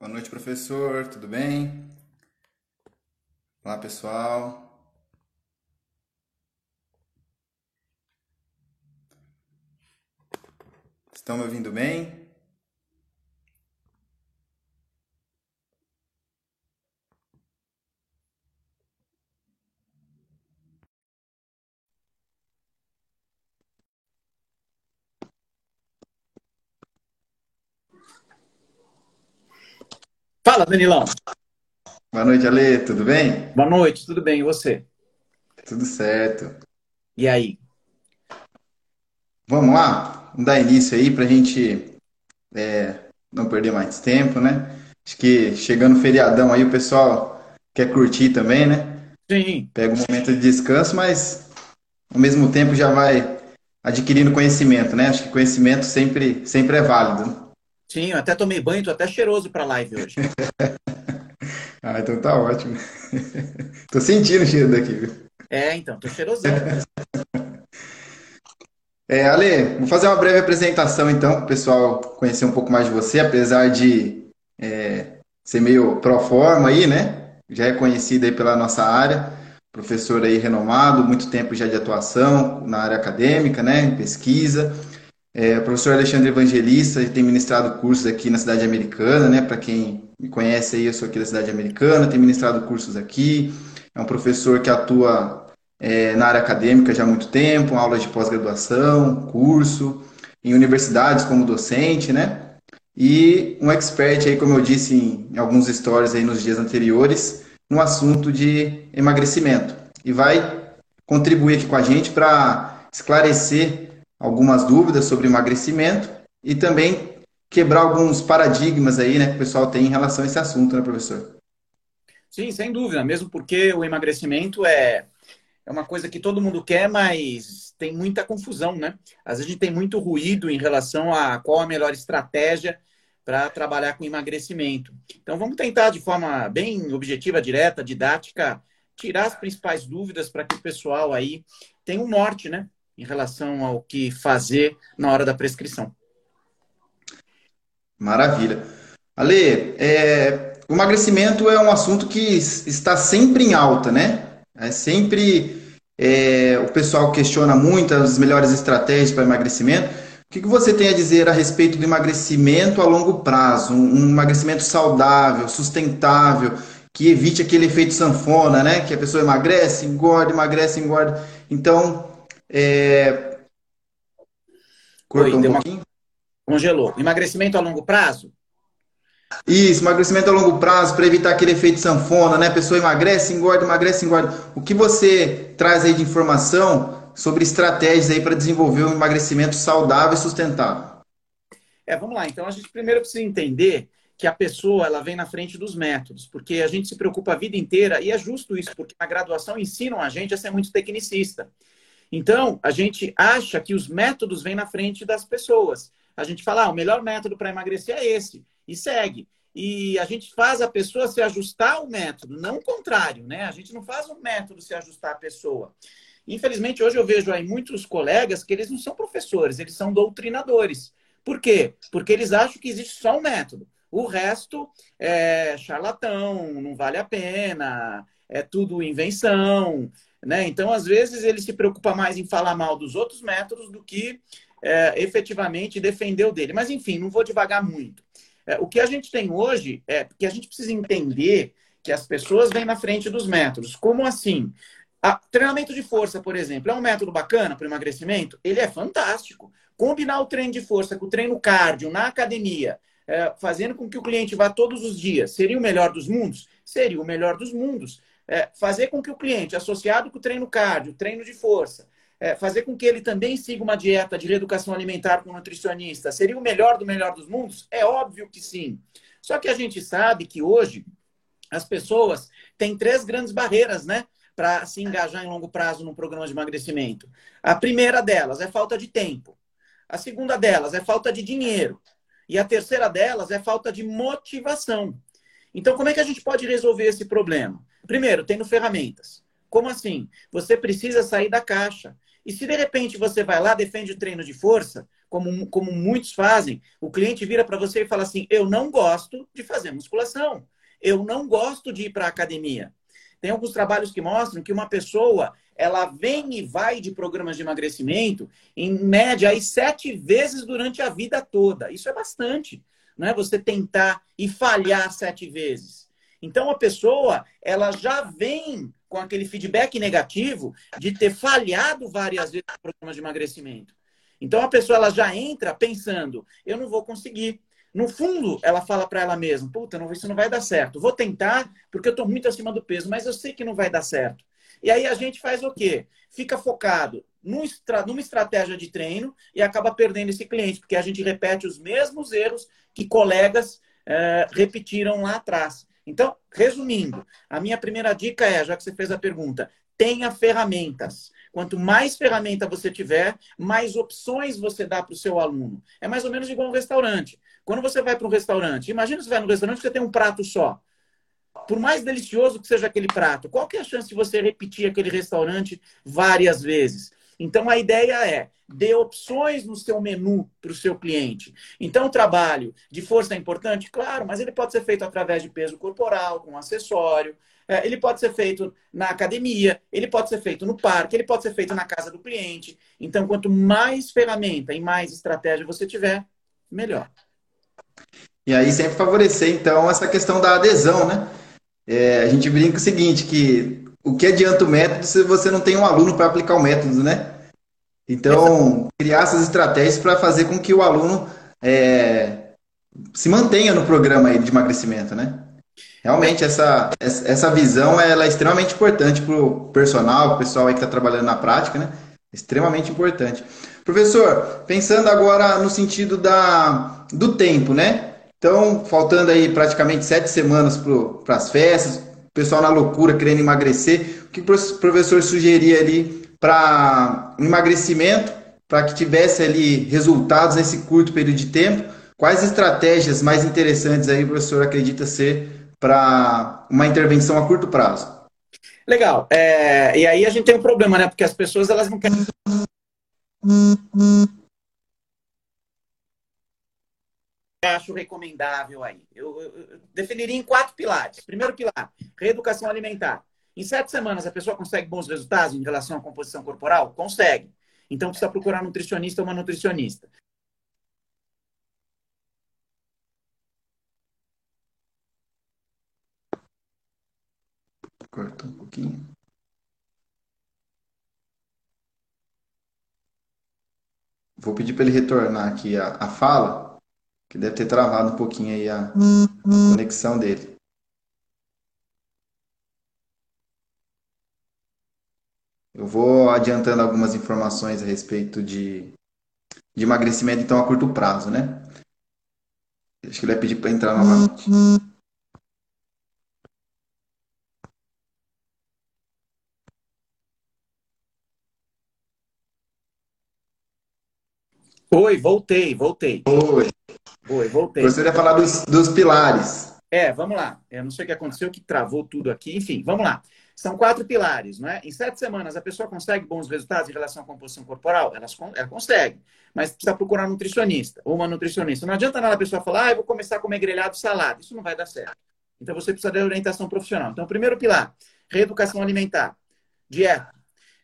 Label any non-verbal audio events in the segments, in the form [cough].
Boa noite, professor. Tudo bem? Olá, pessoal. Estão me ouvindo bem? Fala, Danilão. Boa noite, Ale. Tudo bem? Boa noite, tudo bem? E você? Tudo certo. E aí? Vamos lá? Vamos dar início aí para a gente é, não perder mais tempo, né? Acho que chegando o feriadão aí, o pessoal quer curtir também, né? Sim. Pega um momento de descanso, mas ao mesmo tempo já vai adquirindo conhecimento, né? Acho que conhecimento sempre, sempre é válido. Sim, eu até tomei banho, tô até cheiroso pra live hoje. [laughs] Ah, então tá ótimo. [laughs] Tô sentindo o cheiro daqui, viu? É, então, tô cheirosão. [laughs] É, Ale, vou fazer uma breve apresentação então, para o pessoal conhecer um pouco mais de você, apesar de é, ser meio pro forma aí, né? Já é conhecido aí pela nossa área, professor aí renomado, muito tempo já de atuação na área acadêmica, né? Em pesquisa. É, o professor Alexandre Evangelista tem ministrado cursos aqui na cidade americana, né? Para quem me conhece aí, eu sou aqui da cidade americana, tem ministrado cursos aqui. É um professor que atua é, na área acadêmica já há muito tempo, aulas de pós-graduação, curso, em universidades como docente, né? E um expert aí, como eu disse em, alguns stories aí nos dias anteriores, no assunto de emagrecimento. E vai contribuir aqui com a gente para esclarecer algumas dúvidas sobre emagrecimento e também quebrar alguns paradigmas aí, né, que o pessoal tem em relação a esse assunto, né, professor? Sim, sem dúvida, mesmo porque o emagrecimento é, é uma coisa que todo mundo quer, mas tem muita confusão, né? Às vezes a gente tem muito ruído em relação a qual a melhor estratégia para trabalhar com emagrecimento. Então vamos tentar de forma bem objetiva, direta, didática, tirar as principais dúvidas para que o pessoal aí tenha um norte, né? Em relação ao que fazer na hora da prescrição. Maravilha. Ale, é, o emagrecimento é um assunto que está sempre em alta, né? É sempre é, o pessoal questiona muito as melhores estratégias para emagrecimento. O que, que você tem a dizer a respeito do emagrecimento a longo prazo? Um, um emagrecimento saudável, sustentável, que evite aquele efeito sanfona, né? Que a pessoa emagrece, engorda, emagrece, engorda. Então, é... Cortou Oi, um pouquinho? Uma... Congelou. Emagrecimento a longo prazo? Isso, emagrecimento a longo prazo para evitar aquele efeito sanfona, né? A pessoa emagrece, engorda, emagrece, engorda. O que você traz aí de informação sobre estratégias aí para desenvolver um emagrecimento saudável e sustentável? É, vamos lá. Então a gente primeiro precisa entender que a pessoa ela vem na frente dos métodos, porque a gente se preocupa a vida inteira e é justo isso, porque na graduação ensinam a gente a ser muito tecnicista. Então, a gente acha que os métodos vêm na frente das pessoas. A gente fala, ah, o melhor método para emagrecer é esse, e segue. E a gente faz a pessoa se ajustar ao método, não o contrário, né? A gente não faz o método se ajustar à pessoa. Infelizmente, hoje eu vejo aí muitos colegas que eles não são professores, eles são doutrinadores. Por quê? Porque eles acham que existe só um método. O resto é charlatão, não vale a pena, é tudo invenção. Né? Então, às vezes, ele se preocupa mais em falar mal dos outros métodos do que é, efetivamente defender o dele. Mas, enfim, não vou devagar muito. É, o que a gente tem hoje é que a gente precisa entender que as pessoas vêm na frente dos métodos. Como assim? A, treinamento de força, por exemplo, é um método bacana para emagrecimento? Ele é fantástico. Combinar o treino de força com o treino cardio na academia, é, fazendo com que o cliente vá todos os dias, seria o melhor dos mundos? Seria o melhor dos mundos é, fazer com que o cliente, associado com o treino cardio, treino de força, é, fazer com que ele também siga uma dieta de reeducação alimentar com nutricionista, seria o melhor do melhor dos mundos? É óbvio que sim. Só que a gente sabe que hoje as pessoas têm três grandes barreiras, né? Para se engajar em longo prazo num programa de emagrecimento. A primeira delas é falta de tempo. A segunda delas é falta de dinheiro. E a terceira delas é falta de motivação. Então, como é que a gente pode resolver esse problema? Primeiro, tendo ferramentas. Como assim? Você precisa sair da caixa. E se de repente você vai lá, defende o treino de força, como, como muitos fazem, o cliente vira para você e fala assim: Eu não gosto de fazer musculação, eu não gosto de ir para a academia. Tem alguns trabalhos que mostram que uma pessoa ela vem e vai de programas de emagrecimento, em média, aí, sete vezes durante a vida toda. Isso é bastante, não é? Você tentar e falhar sete vezes. Então, a pessoa, ela já vem com aquele feedback negativo de ter falhado várias vezes no programa de emagrecimento. Então, a pessoa ela já entra pensando, eu não vou conseguir. No fundo, ela fala para ela mesma, puta, não, isso não vai dar certo. Vou tentar porque eu estou muito acima do peso, mas eu sei que não vai dar certo. E aí a gente faz o quê? Fica focado numa estratégia de treino e acaba perdendo esse cliente, porque a gente repete os mesmos erros que colegas é, repetiram lá atrás. Então, resumindo, a minha primeira dica é, já que você fez a pergunta, tenha ferramentas. Quanto mais ferramenta você tiver, mais opções você dá para o seu aluno. É mais ou menos igual um restaurante. Quando você vai para um restaurante, imagina você vai no restaurante você tem um prato só por mais delicioso que seja aquele prato, qual que é a chance de você repetir aquele restaurante várias vezes? Então a ideia é dê opções no seu menu para o seu cliente. Então o trabalho de força é importante, claro, mas ele pode ser feito através de peso corporal, com acessório. É, ele pode ser feito na academia, ele pode ser feito no parque, ele pode ser feito na casa do cliente. Então, quanto mais ferramenta e mais estratégia você tiver, melhor. E aí sempre favorecer, então, essa questão da adesão, né? É, a gente brinca o seguinte, que o que adianta o método se você não tem um aluno para aplicar o método, né? Então, criar essas estratégias para fazer com que o aluno é, se mantenha no programa de emagrecimento, né? Realmente, essa, essa visão ela é extremamente importante para o personal, o pessoal aí que está trabalhando na prática, né? Extremamente importante. Professor, pensando agora no sentido da, do tempo, né? Então, faltando aí praticamente sete semanas para as festas, o pessoal na loucura querendo emagrecer, o que o professor sugeria ali para emagrecimento, para que tivesse ali resultados nesse curto período de tempo? Quais estratégias mais interessantes aí o professor acredita ser para uma intervenção a curto prazo? Legal. É, e aí a gente tem um problema, né? Porque as pessoas elas não querem acho recomendável aí? Eu, eu, eu, definiria em quatro pilares. Primeiro pilar, reeducação alimentar. Em sete semanas, a pessoa consegue bons resultados em relação à composição corporal? Consegue. Então, precisa procurar um nutricionista ou uma nutricionista. Corta um pouquinho. Vou pedir para ele retornar aqui a, a fala que deve ter travado um pouquinho aí a conexão dele. Eu vou adiantando algumas informações a respeito de, de emagrecimento, então, a curto prazo, né? Acho que ele vai pedir para entrar novamente. Oi, voltei, voltei. Oi. Oi, voltei. Você ia falar dos, dos pilares. É, vamos lá. Eu não sei o que aconteceu, que travou tudo aqui. Enfim, vamos lá. São quatro pilares, não é? Em sete semanas, a pessoa consegue bons resultados em relação à composição corporal? Ela, ela consegue, mas precisa procurar um nutricionista ou uma nutricionista. Não adianta nada a pessoa falar, ah, eu vou começar a comer grelhado salada. Isso não vai dar certo. Então, você precisa de orientação profissional. Então, primeiro pilar, reeducação alimentar, dieta.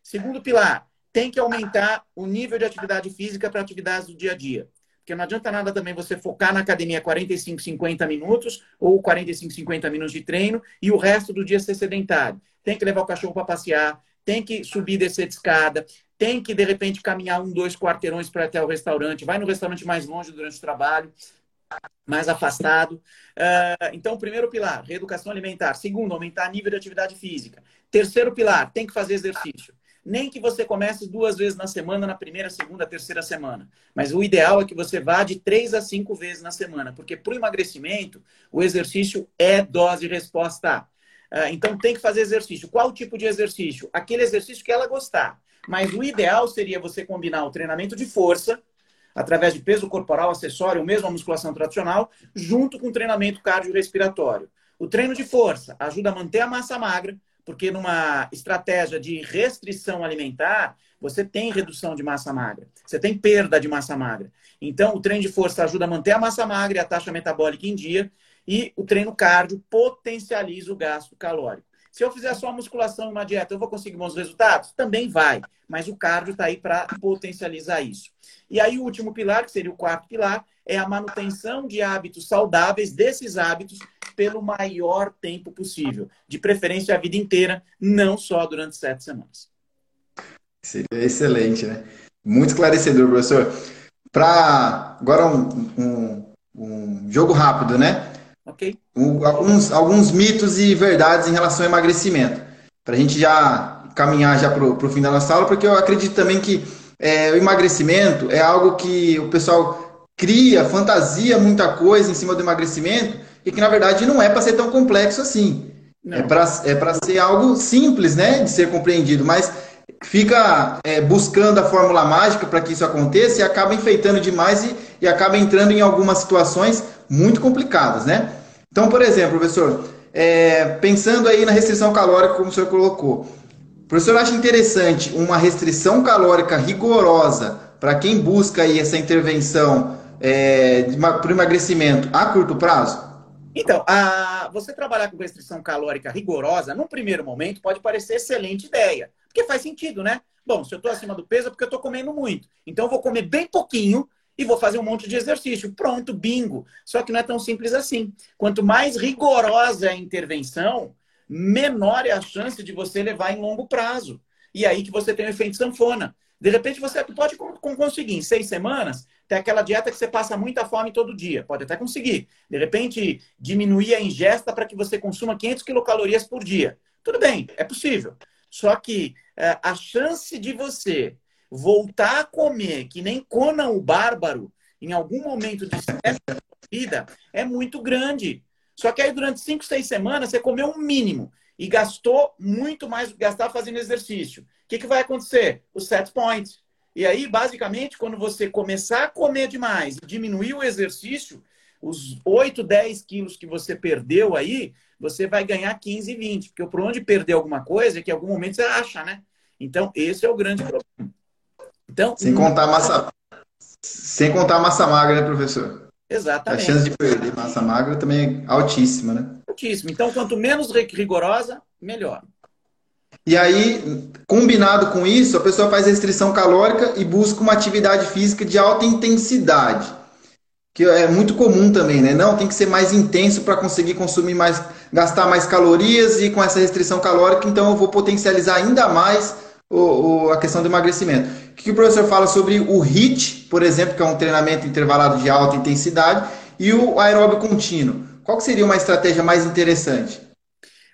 Segundo pilar, tem que aumentar o nível de atividade física para atividades do dia a dia. Porque não adianta nada também você focar na academia 45, 50 minutos ou 45, 50 minutos de treino e o resto do dia ser sedentário. Tem que levar o cachorro para passear, tem que subir e descer de escada, tem que, de repente, caminhar um, dois quarteirões para até o restaurante, vai no restaurante mais longe durante o trabalho, mais afastado. Uh, então, primeiro pilar, reeducação alimentar. Segundo, aumentar nível de atividade física. Terceiro pilar, tem que fazer exercício nem que você comece duas vezes na semana, na primeira, segunda, terceira semana. Mas o ideal é que você vá de três a cinco vezes na semana, porque para o emagrecimento, o exercício é dose resposta. Ah, então tem que fazer exercício. Qual tipo de exercício? Aquele exercício que ela gostar. Mas o ideal seria você combinar o treinamento de força, através de peso corporal, acessório, ou mesmo a musculação tradicional, junto com o treinamento cardiorrespiratório. O treino de força ajuda a manter a massa magra, porque numa estratégia de restrição alimentar, você tem redução de massa magra, você tem perda de massa magra. Então, o treino de força ajuda a manter a massa magra e a taxa metabólica em dia, e o treino cardio potencializa o gasto calórico. Se eu fizer só musculação e uma dieta, eu vou conseguir bons resultados? Também vai, mas o cardio está aí para potencializar isso. E aí, o último pilar, que seria o quarto pilar, é a manutenção de hábitos saudáveis, desses hábitos, pelo maior tempo possível. De preferência a vida inteira, não só durante sete semanas. Seria excelente, né? Muito esclarecedor, professor. Para agora um, um, um, jogo rápido, né? Ok. Um, alguns, alguns mitos e verdades em relação ao emagrecimento. Para a gente já caminhar já para o fim da nossa aula, porque eu acredito também que é, o emagrecimento é algo que o pessoal cria, fantasia muita coisa em cima do emagrecimento e que na verdade não é para ser tão complexo assim. Não. É para é ser algo simples, né, de ser compreendido, mas fica é, buscando a fórmula mágica para que isso aconteça e acaba enfeitando demais e, e acaba entrando em algumas situações muito complicadas, né? Então, por exemplo, professor, é, pensando aí na restrição calórica, como o senhor colocou, o professor acha interessante uma restrição calórica rigorosa para quem busca aí essa intervenção é, para o emagrecimento a curto prazo? Então, a, você trabalhar com restrição calórica rigorosa, num primeiro momento, pode parecer excelente ideia. Porque faz sentido, né? Bom, se eu estou acima do peso é porque eu estou comendo muito. Então eu vou comer bem pouquinho e vou fazer um monte de exercício. Pronto, bingo. Só que não é tão simples assim. Quanto mais rigorosa é a intervenção, menor é a chance de você levar em longo prazo. E aí que você tem o efeito sanfona. De repente você pode conseguir em seis semanas ter aquela dieta que você passa muita fome todo dia. Pode até conseguir. De repente diminuir a ingesta para que você consuma 500 quilocalorias por dia. Tudo bem, é possível. Só que é, a chance de você voltar a comer que nem Conan o Bárbaro em algum momento de sua vida é muito grande. Só que aí durante cinco, seis semanas você comeu um mínimo e gastou muito mais do que gastar fazendo exercício. O que, que vai acontecer? O set point. E aí, basicamente, quando você começar a comer demais e diminuir o exercício, os 8, 10 quilos que você perdeu aí, você vai ganhar 15, 20. Porque por onde perder alguma coisa é que em algum momento você acha, né? Então, esse é o grande problema. Então, sem contar a massa, sem contar massa magra, né, professor? Exatamente. A chance de perder massa magra também é altíssima, né? Altíssima. Então, quanto menos rigorosa, melhor. E aí, combinado com isso, a pessoa faz restrição calórica e busca uma atividade física de alta intensidade que é muito comum também, né? Não, tem que ser mais intenso para conseguir consumir mais, gastar mais calorias e com essa restrição calórica, então eu vou potencializar ainda mais o, o, a questão do emagrecimento. O que o professor fala sobre o HIIT, por exemplo, que é um treinamento intervalado de alta intensidade, e o aeróbio contínuo? Qual seria uma estratégia mais interessante?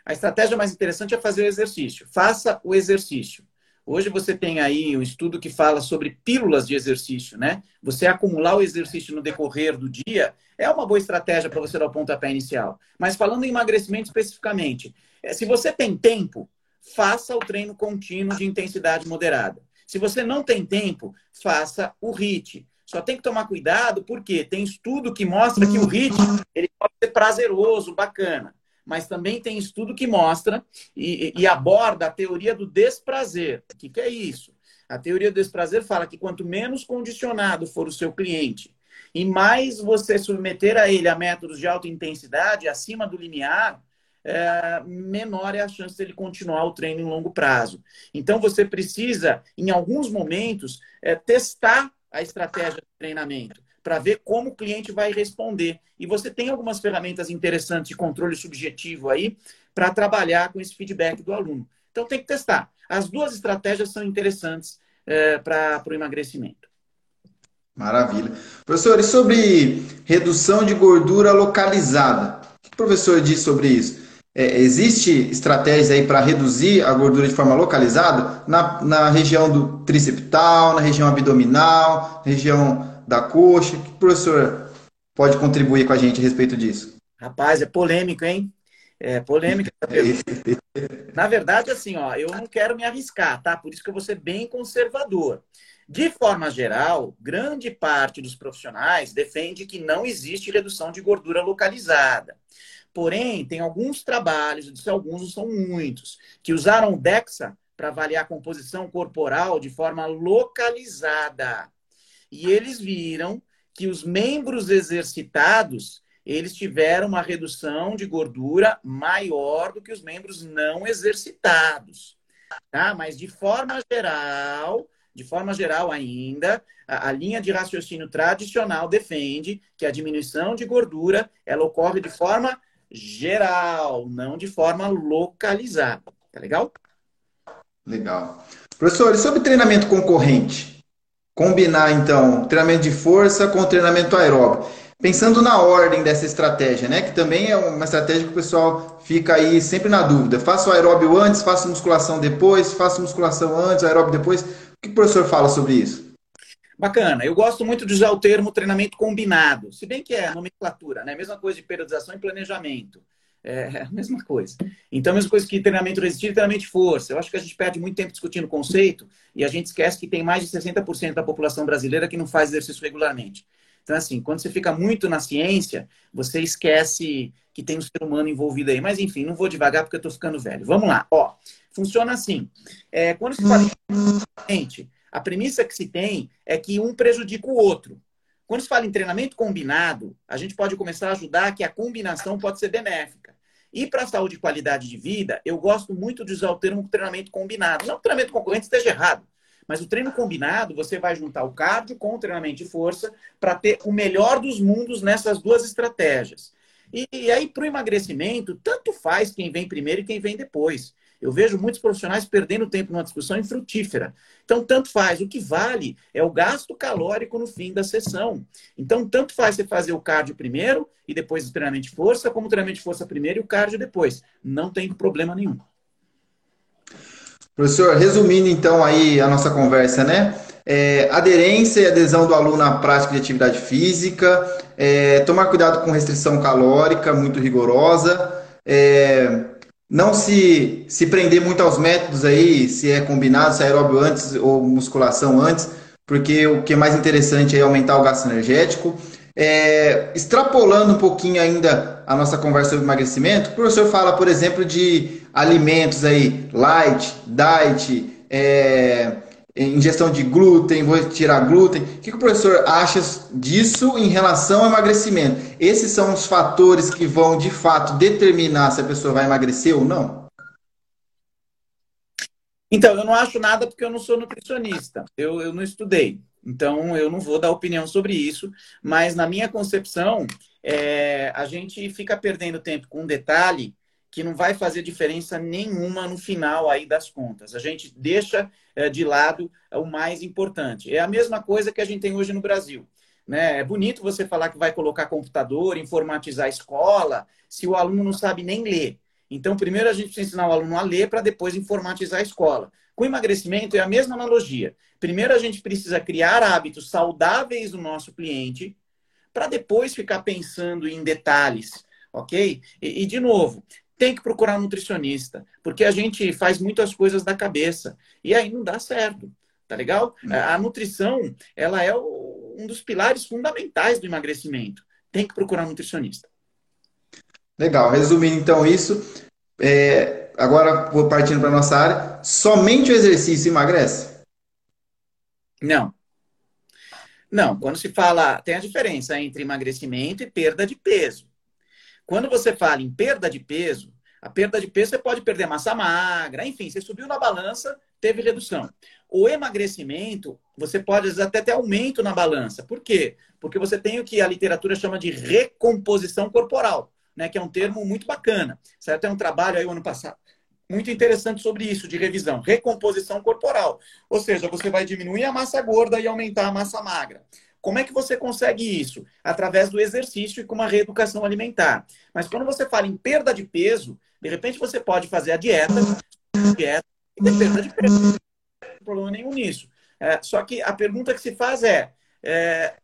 A estratégia mais interessante é fazer o exercício. Faça o exercício. Hoje você tem aí um estudo que fala sobre pílulas de exercício, né? Você acumular o exercício no decorrer do dia é uma boa estratégia para você dar o pontapé inicial. Mas falando em emagrecimento especificamente, é, se você tem tempo, faça o treino contínuo de intensidade moderada. Se você não tem tempo, faça o HIIT. Só tem que tomar cuidado porque tem estudo que mostra que o HIIT ele pode ser prazeroso, bacana mas também tem estudo que mostra e, e aborda a teoria do desprazer. O que, que é isso? A teoria do desprazer fala que quanto menos condicionado for o seu cliente e mais você submeter a ele a métodos de alta intensidade, acima do limiar, é, menor é a chance dele continuar o treino em longo prazo. Então, você precisa, em alguns momentos, é, testar a estratégia de treinamento para ver como o cliente vai responder. E você tem algumas ferramentas interessantes de controle subjetivo aí para trabalhar com esse feedback do aluno. Então tem que testar. As duas estratégias são interessantes é, para o emagrecimento. Maravilha. Professor, e sobre redução de gordura localizada? O que o professor diz sobre isso? É, existe estratégia aí para reduzir a gordura de forma localizada na, na região do triceptal, na região abdominal, região da coxa. O que o professor pode contribuir com a gente a respeito disso? Rapaz, é polêmico, hein? É polêmico. [laughs] Na verdade, assim, ó, eu não quero me arriscar, tá? Por isso que eu vou ser bem conservador. De forma geral, grande parte dos profissionais defende que não existe redução de gordura localizada. Porém, tem alguns trabalhos, eu disse alguns, não são muitos, que usaram o DEXA para avaliar a composição corporal de forma localizada. E eles viram que os membros exercitados, eles tiveram uma redução de gordura maior do que os membros não exercitados. Tá? Mas de forma geral, de forma geral ainda, a, a, linha de raciocínio tradicional defende que a diminuição de gordura ela ocorre de forma geral, não de forma localizada. Tá legal? Legal. Professor, e sobre treinamento concorrente? Combinar, então, treinamento de força com treinamento aeróbico. Pensando na ordem dessa estratégia, né? Que também é uma estratégia que o pessoal fica aí sempre na dúvida. Faço aeróbio antes, faço musculação depois, faço musculação antes, aeróbio depois. O que o professor fala sobre isso? Bacana. Eu gosto muito de usar o termo treinamento combinado, se bem que é nomenclatura, né? Mesma coisa de periodização e planejamento. É a mesma coisa. Então, a mesma coisa que treinamento resistido treinamento de força. Eu acho que a gente perde muito tempo discutindo conceito e a gente esquece que tem mais de 60% da população brasileira que não faz exercício regularmente. Então, assim, quando você fica muito na ciência, você esquece que tem um ser humano envolvido aí. Mas, enfim, não vou devagar porque eu estou ficando velho. Vamos lá. Ó, funciona assim. É, quando se fala em a premissa que se tem é que um prejudica o outro. Quando se fala em treinamento combinado, a gente pode começar a ajudar que a combinação pode ser benéfica. E para a saúde e qualidade de vida, eu gosto muito de usar o termo treinamento combinado. Não que o treinamento concorrente esteja errado, mas o treino combinado, você vai juntar o cardio com o treinamento de força para ter o melhor dos mundos nessas duas estratégias. E, e aí, para o emagrecimento, tanto faz quem vem primeiro e quem vem depois. Eu vejo muitos profissionais perdendo tempo numa discussão infrutífera. Então, tanto faz. O que vale é o gasto calórico no fim da sessão. Então, tanto faz você fazer o cardio primeiro e depois o treinamento de força, como o treinamento de força primeiro e o cardio depois. Não tem problema nenhum. Professor, resumindo então aí a nossa conversa, né? É, aderência e adesão do aluno à prática de atividade física, é, tomar cuidado com restrição calórica muito rigorosa, é, não se, se prender muito aos métodos aí, se é combinado, se é aeróbio antes ou musculação antes, porque o que é mais interessante é aumentar o gasto energético. É, extrapolando um pouquinho ainda a nossa conversa sobre emagrecimento, o professor fala, por exemplo, de alimentos aí, light, diet, é, ingestão de glúten, vou tirar glúten. O que, que o professor acha disso em relação ao emagrecimento? Esses são os fatores que vão, de fato, determinar se a pessoa vai emagrecer ou não? Então, eu não acho nada porque eu não sou nutricionista. Eu, eu não estudei. Então, eu não vou dar opinião sobre isso. Mas, na minha concepção, é, a gente fica perdendo tempo com um detalhe que não vai fazer diferença nenhuma no final aí das contas. A gente deixa de lado o mais importante. É a mesma coisa que a gente tem hoje no Brasil. Né? É bonito você falar que vai colocar computador, informatizar a escola, se o aluno não sabe nem ler. Então, primeiro a gente precisa ensinar o aluno a ler para depois informatizar a escola. Com emagrecimento é a mesma analogia. Primeiro a gente precisa criar hábitos saudáveis do nosso cliente, para depois ficar pensando em detalhes, ok? E, e, de novo, tem que procurar um nutricionista, porque a gente faz muitas coisas da cabeça e aí não dá certo, tá legal? Hum. A nutrição, ela é um dos pilares fundamentais do emagrecimento. Tem que procurar um nutricionista. Legal. Resumindo então isso, é, agora vou partindo para nossa área. Somente o exercício emagrece? Não. Não, quando se fala, tem a diferença entre emagrecimento e perda de peso. Quando você fala em perda de peso, a perda de peso você pode perder massa magra, enfim, você subiu na balança, teve redução. O emagrecimento, você pode até ter aumento na balança. Por quê? Porque você tem o que a literatura chama de recomposição corporal, né? Que é um termo muito bacana. Saiu até um trabalho aí o ano passado muito interessante sobre isso, de revisão. Recomposição corporal. Ou seja, você vai diminuir a massa gorda e aumentar a massa magra. Como é que você consegue isso? Através do exercício e com uma reeducação alimentar. Mas quando você fala em perda de peso, de repente você pode fazer a dieta, dieta e ter perda de peso. Não tem problema nenhum nisso. É, só que a pergunta que se faz é, é,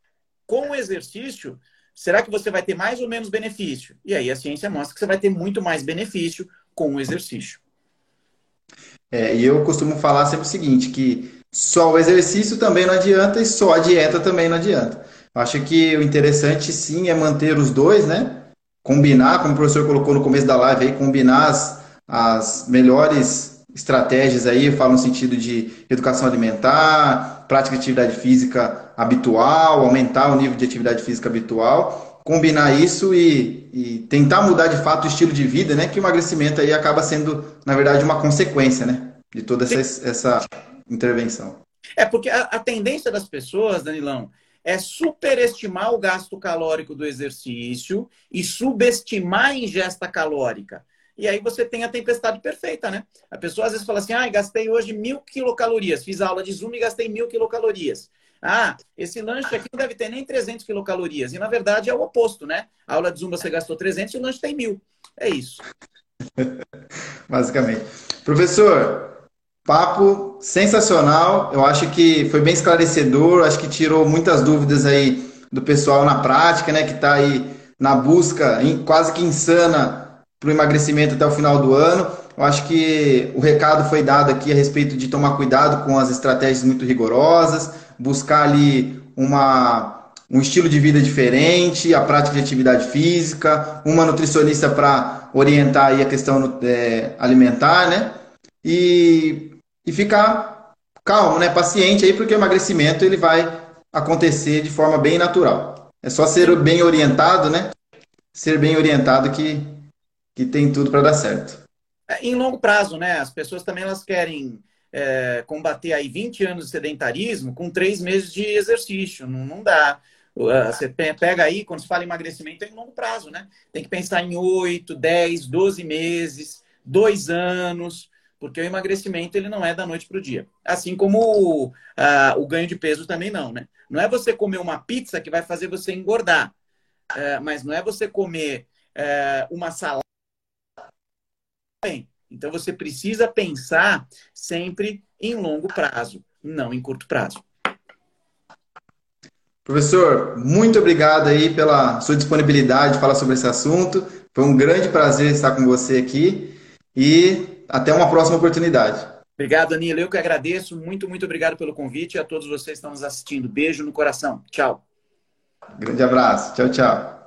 com o exercício, será que você vai ter mais ou menos benefício? E aí a ciência mostra que você vai ter muito mais benefício com o exercício. É, e eu costumo falar sempre o seguinte, que só o exercício também não adianta e só a dieta também não adianta. Acho que o interessante sim é manter os dois, né? Combinar, como o professor colocou no começo da live aí, combinar as, as melhores estratégias aí, eu falo no sentido de educação alimentar, prática de atividade física habitual, aumentar o nível de atividade física habitual, combinar isso e, e tentar mudar de fato o estilo de vida, né? Que o emagrecimento aí acaba sendo, na verdade, uma consequência, né? De toda essa, essa intervenção. É porque a, a tendência das pessoas, Danilão, é superestimar o gasto calórico do exercício e subestimar a ingesta calórica. E aí você tem a tempestade perfeita, né? A pessoa às vezes fala assim, ah, gastei hoje mil quilocalorias, fiz aula de Zoom e gastei mil quilocalorias. Ah, esse lanche aqui não deve ter nem 300 quilocalorias. E na verdade é o oposto, né? A aula de Zoom você gastou 300 e o lanche tem mil. É isso. [laughs] Basicamente. Professor, Papo sensacional. Eu acho que foi bem esclarecedor. Acho que tirou muitas dúvidas aí do pessoal na prática, né? Que está aí na busca quase que insana para o emagrecimento até o final do ano. Eu acho que o recado foi dado aqui a respeito de tomar cuidado com as estratégias muito rigorosas, buscar ali uma, um estilo de vida diferente, a prática de atividade física, uma nutricionista para orientar aí a questão é, alimentar, né? E e ficar calmo, né? Paciente aí, porque o emagrecimento ele vai acontecer de forma bem natural. É só ser bem orientado, né? Ser bem orientado que, que tem tudo para dar certo. É, em longo prazo, né? As pessoas também elas querem é, combater aí 20 anos de sedentarismo com três meses de exercício. Não, não dá. Você pega aí, quando se fala em emagrecimento, é em longo prazo, né? Tem que pensar em 8, 10, 12 meses, dois anos porque o emagrecimento ele não é da noite para o dia. Assim como uh, o ganho de peso também não, né? Não é você comer uma pizza que vai fazer você engordar, uh, mas não é você comer uh, uma salada. Então você precisa pensar sempre em longo prazo, não em curto prazo. Professor, muito obrigado aí pela sua disponibilidade de falar sobre esse assunto. Foi um grande prazer estar com você aqui. E até uma próxima oportunidade. Obrigado, Danilo. Eu que agradeço. Muito, muito obrigado pelo convite e a todos vocês que estão nos assistindo. Beijo no coração. Tchau. Grande abraço. Tchau, tchau.